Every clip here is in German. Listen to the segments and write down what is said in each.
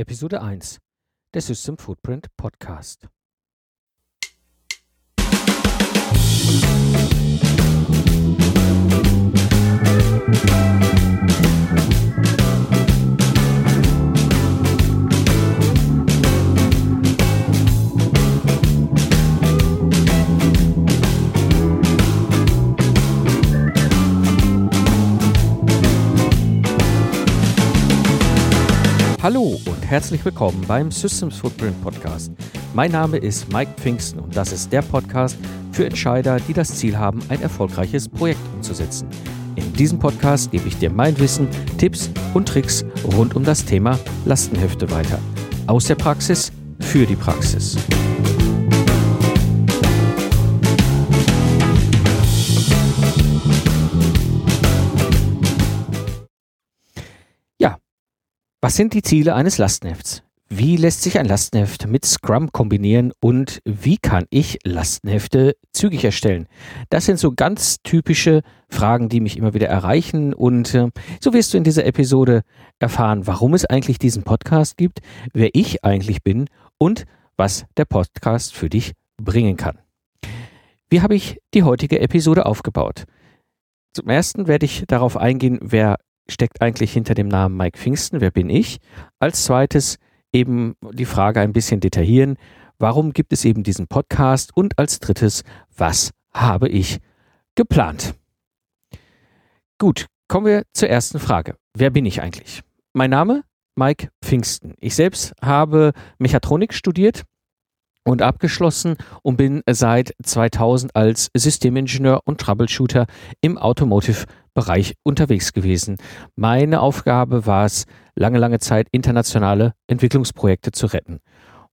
Episode 1 der System Footprint Podcast. Hallo und herzlich willkommen beim Systems Footprint Podcast. Mein Name ist Mike Pfingsten und das ist der Podcast für Entscheider, die das Ziel haben, ein erfolgreiches Projekt umzusetzen. In diesem Podcast gebe ich dir mein Wissen, Tipps und Tricks rund um das Thema Lastenhefte weiter. Aus der Praxis für die Praxis. Was sind die Ziele eines Lastenhefts? Wie lässt sich ein Lastenheft mit Scrum kombinieren und wie kann ich Lastenhefte zügig erstellen? Das sind so ganz typische Fragen, die mich immer wieder erreichen und äh, so wirst du in dieser Episode erfahren, warum es eigentlich diesen Podcast gibt, wer ich eigentlich bin und was der Podcast für dich bringen kann. Wie habe ich die heutige Episode aufgebaut? Zum ersten werde ich darauf eingehen, wer steckt eigentlich hinter dem Namen Mike Pfingsten? Wer bin ich? Als zweites eben die Frage ein bisschen detaillieren. Warum gibt es eben diesen Podcast? Und als drittes, was habe ich geplant? Gut, kommen wir zur ersten Frage. Wer bin ich eigentlich? Mein Name? Mike Pfingsten. Ich selbst habe Mechatronik studiert und abgeschlossen und bin seit 2000 als Systemingenieur und Troubleshooter im Automotive-Bereich unterwegs gewesen. Meine Aufgabe war es, lange, lange Zeit internationale Entwicklungsprojekte zu retten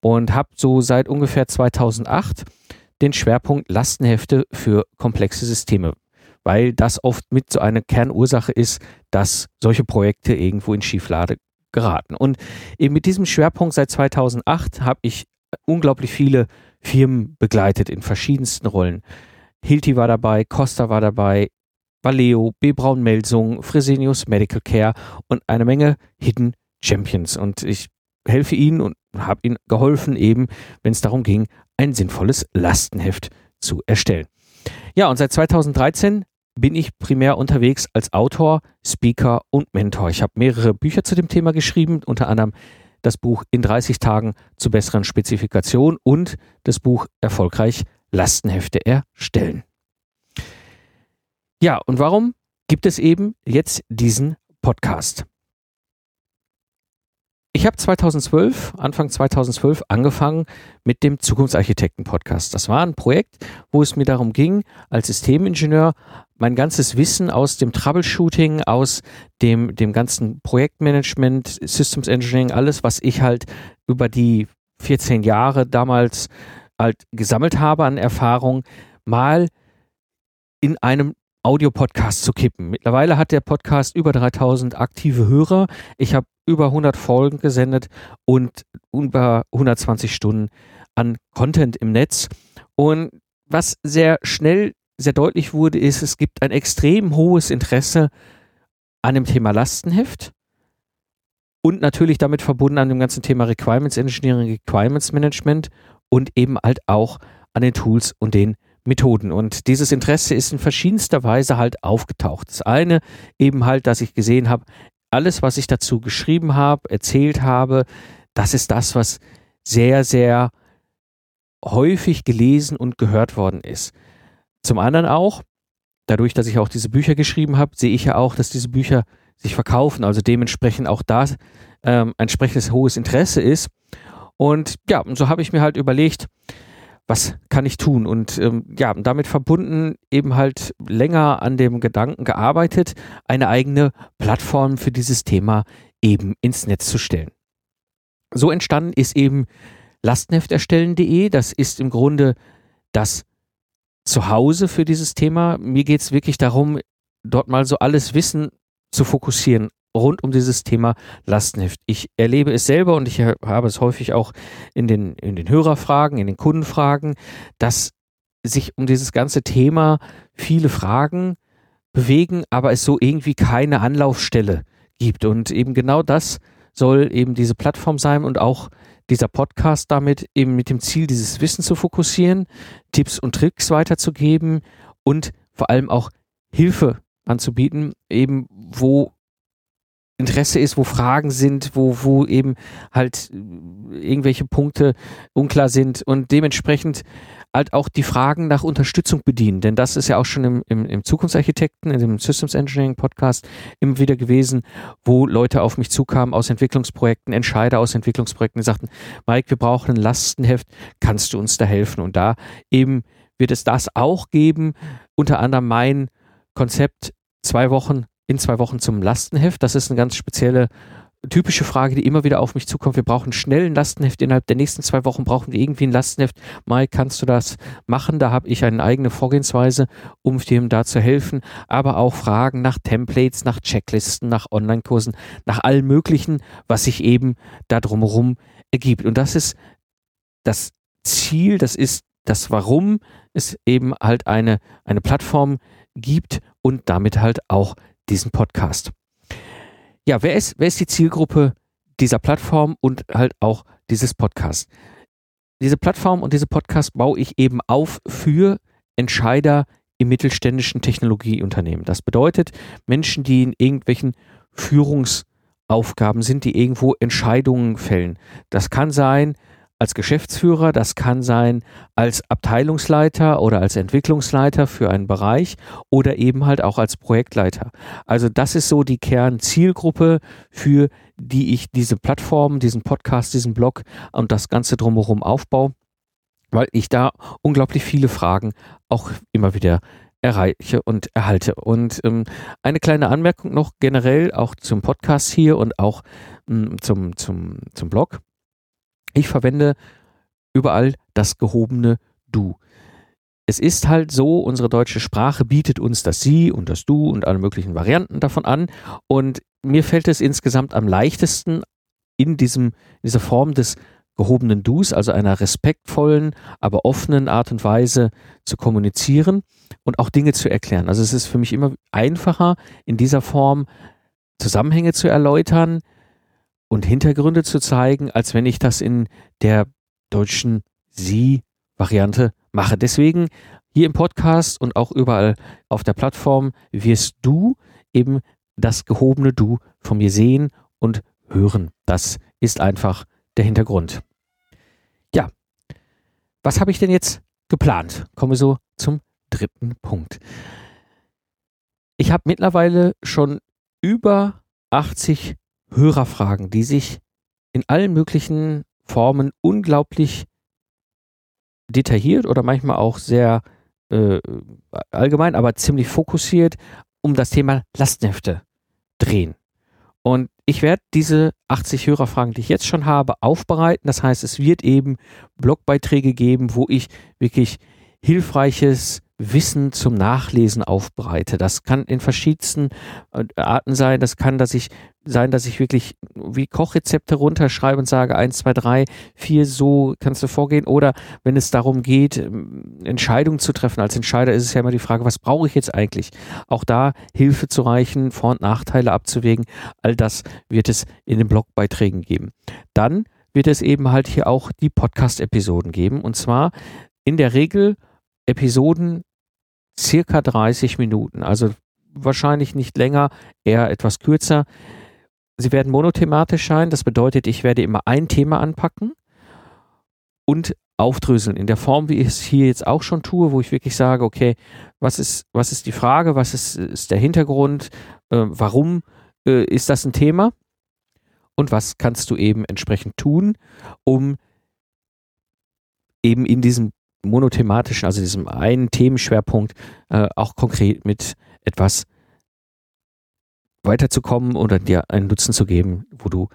und habe so seit ungefähr 2008 den Schwerpunkt Lastenhefte für komplexe Systeme, weil das oft mit so einer Kernursache ist, dass solche Projekte irgendwo in Schieflade geraten. Und eben mit diesem Schwerpunkt seit 2008 habe ich unglaublich viele Firmen begleitet in verschiedensten Rollen. Hilti war dabei, Costa war dabei, Valeo, B. Braun Melsung, Fresenius Medical Care und eine Menge Hidden Champions. Und ich helfe ihnen und habe ihnen geholfen, eben, wenn es darum ging, ein sinnvolles Lastenheft zu erstellen. Ja, und seit 2013 bin ich primär unterwegs als Autor, Speaker und Mentor. Ich habe mehrere Bücher zu dem Thema geschrieben, unter anderem das Buch in 30 Tagen zu besseren Spezifikationen und das Buch Erfolgreich Lastenhefte erstellen. Ja, und warum gibt es eben jetzt diesen Podcast? Ich habe 2012, Anfang 2012 angefangen mit dem Zukunftsarchitekten-Podcast. Das war ein Projekt, wo es mir darum ging, als Systemingenieur mein ganzes Wissen aus dem Troubleshooting, aus dem, dem ganzen Projektmanagement, Systems Engineering, alles, was ich halt über die 14 Jahre damals halt gesammelt habe an Erfahrung, mal in einem Audio-Podcast zu kippen. Mittlerweile hat der Podcast über 3000 aktive Hörer. Ich habe über 100 Folgen gesendet und über 120 Stunden an Content im Netz. Und was sehr schnell sehr deutlich wurde, ist, es gibt ein extrem hohes Interesse an dem Thema Lastenheft und natürlich damit verbunden an dem ganzen Thema Requirements Engineering, Requirements Management und eben halt auch an den Tools und den Methoden. Und dieses Interesse ist in verschiedenster Weise halt aufgetaucht. Das eine eben halt, dass ich gesehen habe, alles, was ich dazu geschrieben habe, erzählt habe, das ist das, was sehr, sehr häufig gelesen und gehört worden ist. Zum anderen auch, dadurch, dass ich auch diese Bücher geschrieben habe, sehe ich ja auch, dass diese Bücher sich verkaufen, also dementsprechend auch da ähm, ein entsprechendes hohes Interesse ist. Und ja, und so habe ich mir halt überlegt, was kann ich tun? Und ähm, ja, damit verbunden eben halt länger an dem Gedanken gearbeitet, eine eigene Plattform für dieses Thema eben ins Netz zu stellen. So entstanden ist eben lastenhefterstellen.de. Das ist im Grunde das Zuhause für dieses Thema. Mir geht es wirklich darum, dort mal so alles Wissen zu fokussieren rund um dieses Thema Lastenheft. Ich erlebe es selber und ich habe es häufig auch in den, in den Hörerfragen, in den Kundenfragen, dass sich um dieses ganze Thema viele Fragen bewegen, aber es so irgendwie keine Anlaufstelle gibt. Und eben genau das soll eben diese Plattform sein und auch dieser Podcast damit eben mit dem Ziel, dieses Wissen zu fokussieren, Tipps und Tricks weiterzugeben und vor allem auch Hilfe anzubieten, eben wo Interesse ist, wo Fragen sind, wo, wo eben halt irgendwelche Punkte unklar sind und dementsprechend halt auch die Fragen nach Unterstützung bedienen. Denn das ist ja auch schon im, im, im Zukunftsarchitekten, in dem Systems Engineering Podcast immer wieder gewesen, wo Leute auf mich zukamen aus Entwicklungsprojekten, Entscheider aus Entwicklungsprojekten, die sagten, Mike, wir brauchen ein Lastenheft, kannst du uns da helfen? Und da eben wird es das auch geben, unter anderem mein Konzept, zwei Wochen in zwei Wochen zum Lastenheft. Das ist eine ganz spezielle, typische Frage, die immer wieder auf mich zukommt. Wir brauchen schnell ein Lastenheft. Innerhalb der nächsten zwei Wochen brauchen wir irgendwie ein Lastenheft. Mai, kannst du das machen? Da habe ich eine eigene Vorgehensweise, um dem da zu helfen. Aber auch Fragen nach Templates, nach Checklisten, nach Online-Kursen, nach allem Möglichen, was sich eben da drumherum ergibt. Und das ist das Ziel, das ist das Warum es eben halt eine, eine Plattform gibt und damit halt auch diesen Podcast. Ja, wer ist, wer ist die Zielgruppe dieser Plattform und halt auch dieses Podcasts? Diese Plattform und diese Podcast baue ich eben auf für Entscheider im mittelständischen Technologieunternehmen. Das bedeutet Menschen, die in irgendwelchen Führungsaufgaben sind, die irgendwo Entscheidungen fällen. Das kann sein, als Geschäftsführer, das kann sein als Abteilungsleiter oder als Entwicklungsleiter für einen Bereich oder eben halt auch als Projektleiter. Also das ist so die Kernzielgruppe, für die ich diese Plattform, diesen Podcast, diesen Blog und das Ganze drumherum aufbaue, weil ich da unglaublich viele Fragen auch immer wieder erreiche und erhalte. Und ähm, eine kleine Anmerkung noch generell auch zum Podcast hier und auch ähm, zum, zum, zum Blog. Ich verwende überall das gehobene Du. Es ist halt so, unsere deutsche Sprache bietet uns das Sie und das Du und alle möglichen Varianten davon an. Und mir fällt es insgesamt am leichtesten, in, diesem, dieser Form des gehobenen Dus, also einer respektvollen, aber offenen Art und Weise zu kommunizieren und auch Dinge zu erklären. Also es ist für mich immer einfacher, in dieser Form Zusammenhänge zu erläutern, und Hintergründe zu zeigen, als wenn ich das in der deutschen Sie-Variante mache. Deswegen hier im Podcast und auch überall auf der Plattform wirst du eben das gehobene Du von mir sehen und hören. Das ist einfach der Hintergrund. Ja, was habe ich denn jetzt geplant? Kommen wir so zum dritten Punkt. Ich habe mittlerweile schon über 80 Hörerfragen, die sich in allen möglichen Formen unglaublich detailliert oder manchmal auch sehr äh, allgemein, aber ziemlich fokussiert um das Thema Lastenhefte drehen. Und ich werde diese 80 Hörerfragen, die ich jetzt schon habe, aufbereiten. Das heißt, es wird eben Blogbeiträge geben, wo ich wirklich hilfreiches Wissen zum Nachlesen aufbereite. Das kann in verschiedensten äh, Arten sein. Das kann, dass ich sein, dass ich wirklich wie Kochrezepte runterschreibe und sage, eins, zwei, drei, vier, so kannst du vorgehen. Oder wenn es darum geht, ähm, Entscheidungen zu treffen. Als Entscheider ist es ja immer die Frage, was brauche ich jetzt eigentlich? Auch da Hilfe zu reichen, Vor- und Nachteile abzuwägen. All das wird es in den Blogbeiträgen geben. Dann wird es eben halt hier auch die Podcast-Episoden geben. Und zwar in der Regel Episoden circa 30 Minuten, also wahrscheinlich nicht länger, eher etwas kürzer. Sie werden monothematisch sein, das bedeutet, ich werde immer ein Thema anpacken und aufdröseln in der Form, wie ich es hier jetzt auch schon tue, wo ich wirklich sage, okay, was ist, was ist die Frage, was ist, ist der Hintergrund, äh, warum äh, ist das ein Thema und was kannst du eben entsprechend tun, um eben in diesem monothematischen, also diesem einen Themenschwerpunkt, äh, auch konkret mit etwas weiterzukommen oder dir einen Nutzen zu geben, wo du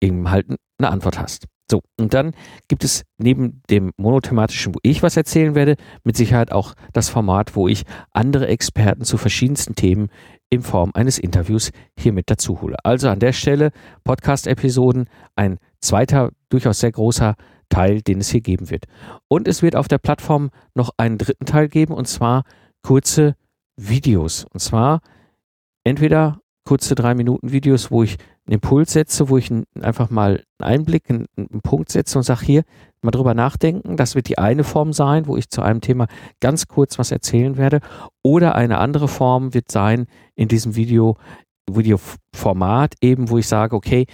eben halt eine Antwort hast. So, und dann gibt es neben dem monothematischen, wo ich was erzählen werde, mit Sicherheit auch das Format, wo ich andere Experten zu verschiedensten Themen in Form eines Interviews hier mit dazu hole. Also an der Stelle Podcast-Episoden, ein zweiter, durchaus sehr großer Teil, den es hier geben wird. Und es wird auf der Plattform noch einen dritten Teil geben, und zwar kurze Videos. Und zwar entweder kurze drei Minuten Videos, wo ich einen Impuls setze, wo ich einfach mal einen Einblick, einen, einen Punkt setze und sage hier, mal drüber nachdenken. Das wird die eine Form sein, wo ich zu einem Thema ganz kurz was erzählen werde. Oder eine andere Form wird sein in diesem Video, Videoformat eben, wo ich sage, okay,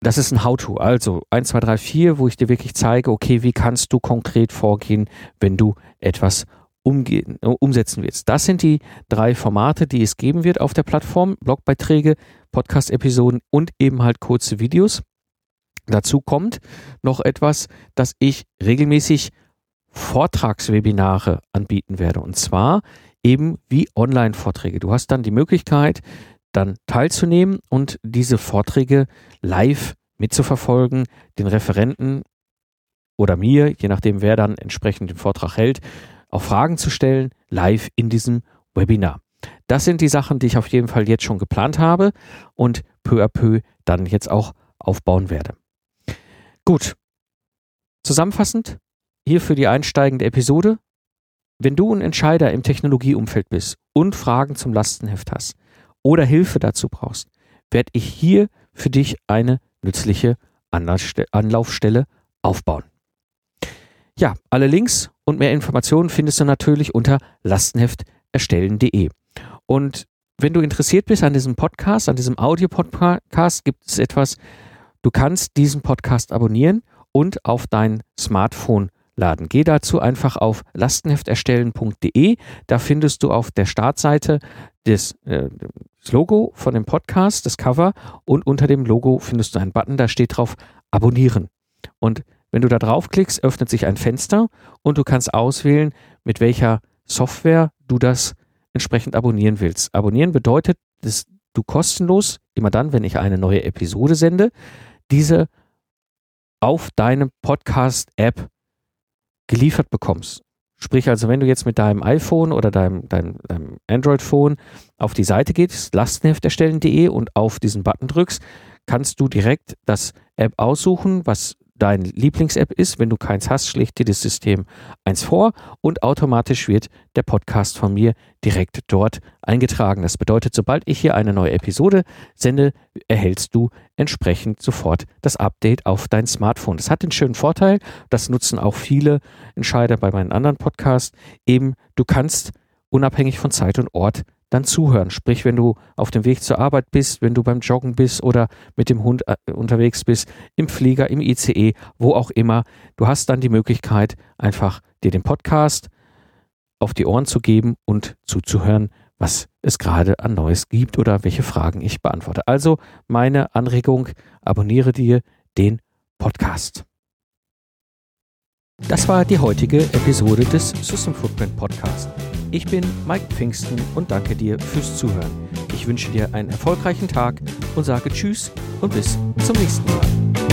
das ist ein How-To. Also 1, 2, 3, 4, wo ich dir wirklich zeige, okay, wie kannst du konkret vorgehen, wenn du etwas umgehen, äh, umsetzen willst. Das sind die drei Formate, die es geben wird auf der Plattform. Blogbeiträge, Podcast-Episoden und eben halt kurze Videos. Dazu kommt noch etwas, dass ich regelmäßig Vortragswebinare anbieten werde. Und zwar eben wie Online-Vorträge. Du hast dann die Möglichkeit, dann teilzunehmen und diese Vorträge live mitzuverfolgen, den Referenten oder mir, je nachdem wer dann entsprechend den Vortrag hält, auch Fragen zu stellen, live in diesem Webinar. Das sind die Sachen, die ich auf jeden Fall jetzt schon geplant habe und peu à peu dann jetzt auch aufbauen werde. Gut. Zusammenfassend, hier für die einsteigende Episode. Wenn du ein Entscheider im Technologieumfeld bist und Fragen zum Lastenheft hast oder Hilfe dazu brauchst, werde ich hier für dich eine nützliche Anlaufstelle aufbauen. Ja, alle Links und mehr Informationen findest du natürlich unter lastenhefterstellen.de. Und wenn du interessiert bist an diesem Podcast, an diesem Audio-Podcast, gibt es etwas, du kannst diesen Podcast abonnieren und auf dein Smartphone laden. Geh dazu einfach auf lastenhefterstellen.de. Da findest du auf der Startseite das, äh, das, Logo von dem Podcast, das Cover und unter dem Logo findest du einen Button, da steht drauf Abonnieren. Und wenn du da draufklickst, öffnet sich ein Fenster und du kannst auswählen, mit welcher Software du das entsprechend abonnieren willst. Abonnieren bedeutet, dass du kostenlos, immer dann, wenn ich eine neue Episode sende, diese auf deinem Podcast-App geliefert bekommst. Sprich also, wenn du jetzt mit deinem iPhone oder deinem, deinem, deinem Android-Phone auf die Seite gehst, lastenhefterstellen.de und auf diesen Button drückst, kannst du direkt das App aussuchen, was dein Lieblings-App ist. Wenn du keins hast, schlägt dir das System eins vor und automatisch wird der Podcast von mir direkt dort eingetragen. Das bedeutet, sobald ich hier eine neue Episode sende, erhältst du entsprechend sofort das Update auf dein Smartphone. Das hat den schönen Vorteil, das nutzen auch viele Entscheider bei meinen anderen Podcasts, eben du kannst unabhängig von Zeit und Ort dann zuhören. Sprich, wenn du auf dem Weg zur Arbeit bist, wenn du beim Joggen bist oder mit dem Hund äh, unterwegs bist, im Flieger, im ICE, wo auch immer, du hast dann die Möglichkeit, einfach dir den Podcast auf die Ohren zu geben und zuzuhören, was es gerade an Neues gibt oder welche Fragen ich beantworte. Also meine Anregung, abonniere dir den Podcast. Das war die heutige Episode des System Footprint Podcast. Ich bin Mike Pfingsten und danke dir fürs Zuhören. Ich wünsche dir einen erfolgreichen Tag und sage Tschüss und bis zum nächsten Mal.